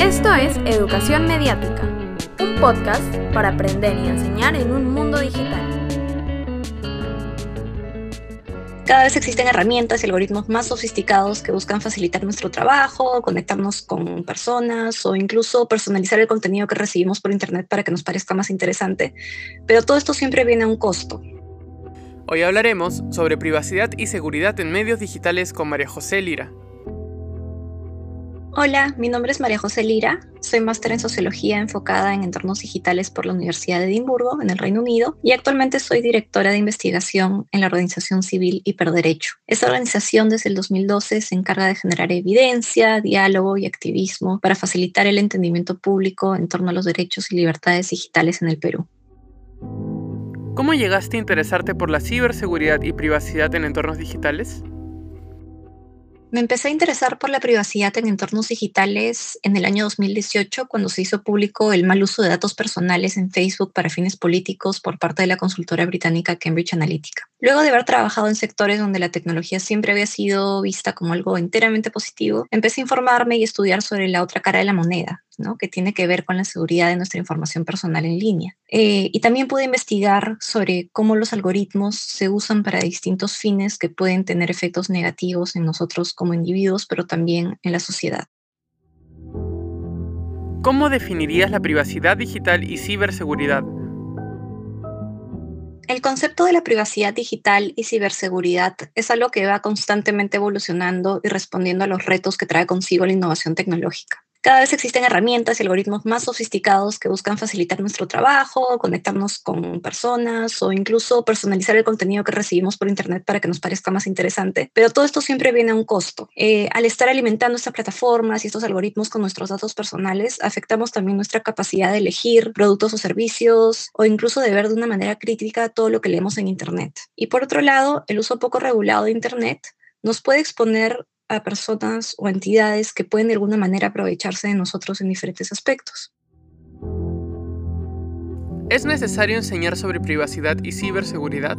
Esto es Educación Mediática, un podcast para aprender y enseñar en un mundo digital. Cada vez existen herramientas y algoritmos más sofisticados que buscan facilitar nuestro trabajo, conectarnos con personas o incluso personalizar el contenido que recibimos por Internet para que nos parezca más interesante. Pero todo esto siempre viene a un costo. Hoy hablaremos sobre privacidad y seguridad en medios digitales con María José Lira. Hola, mi nombre es María José Lira, soy máster en sociología enfocada en entornos digitales por la Universidad de Edimburgo, en el Reino Unido, y actualmente soy directora de investigación en la organización civil Hiperderecho. Esta organización desde el 2012 se encarga de generar evidencia, diálogo y activismo para facilitar el entendimiento público en torno a los derechos y libertades digitales en el Perú. ¿Cómo llegaste a interesarte por la ciberseguridad y privacidad en entornos digitales? Me empecé a interesar por la privacidad en entornos digitales en el año 2018 cuando se hizo público el mal uso de datos personales en Facebook para fines políticos por parte de la consultora británica Cambridge Analytica. Luego de haber trabajado en sectores donde la tecnología siempre había sido vista como algo enteramente positivo, empecé a informarme y estudiar sobre la otra cara de la moneda, que tiene que ver con la seguridad de nuestra información personal en línea. Eh, y también pude investigar sobre cómo los algoritmos se usan para distintos fines que pueden tener efectos negativos en nosotros como individuos, pero también en la sociedad. ¿Cómo definirías la privacidad digital y ciberseguridad? El concepto de la privacidad digital y ciberseguridad es algo que va constantemente evolucionando y respondiendo a los retos que trae consigo la innovación tecnológica. Cada vez existen herramientas y algoritmos más sofisticados que buscan facilitar nuestro trabajo, conectarnos con personas o incluso personalizar el contenido que recibimos por Internet para que nos parezca más interesante. Pero todo esto siempre viene a un costo. Eh, al estar alimentando estas plataformas y estos algoritmos con nuestros datos personales, afectamos también nuestra capacidad de elegir productos o servicios o incluso de ver de una manera crítica todo lo que leemos en Internet. Y por otro lado, el uso poco regulado de Internet nos puede exponer a personas o entidades que pueden de alguna manera aprovecharse de nosotros en diferentes aspectos. ¿Es necesario enseñar sobre privacidad y ciberseguridad?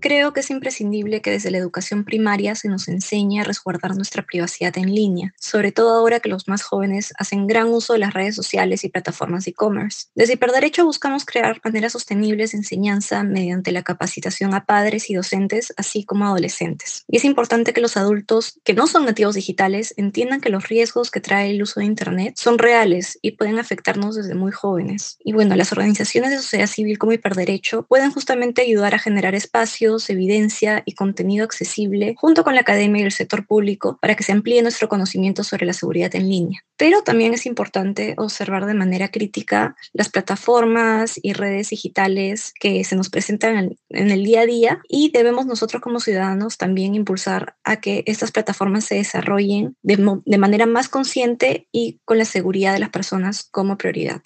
Creo que es imprescindible que desde la educación primaria se nos enseñe a resguardar nuestra privacidad en línea, sobre todo ahora que los más jóvenes hacen gran uso de las redes sociales y plataformas de e-commerce. Desde Hiperderecho buscamos crear maneras sostenibles de enseñanza mediante la capacitación a padres y docentes, así como a adolescentes. Y es importante que los adultos que no son nativos digitales entiendan que los riesgos que trae el uso de Internet son reales y pueden afectarnos desde muy jóvenes. Y bueno, las organizaciones de sociedad civil como Hiperderecho pueden justamente ayudar a generar espacios evidencia y contenido accesible junto con la academia y el sector público para que se amplíe nuestro conocimiento sobre la seguridad en línea. Pero también es importante observar de manera crítica las plataformas y redes digitales que se nos presentan en el día a día y debemos nosotros como ciudadanos también impulsar a que estas plataformas se desarrollen de, manera más consciente y con la seguridad de las personas como prioridad.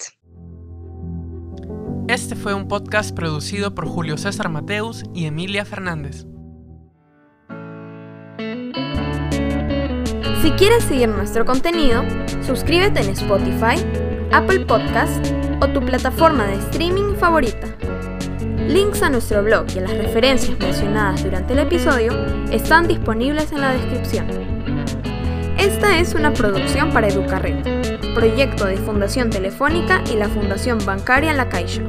Este fue un podcast producido por Julio César Mateus y Emilia Fernández. Si quieres seguir nuestro contenido, suscríbete en Spotify, Apple Podcast o tu plataforma de streaming favorita. Links a nuestro blog y a las referencias mencionadas durante el episodio están disponibles en la descripción. Esta es una producción para Educarred proyecto de Fundación Telefónica y la Fundación Bancaria La Caixa.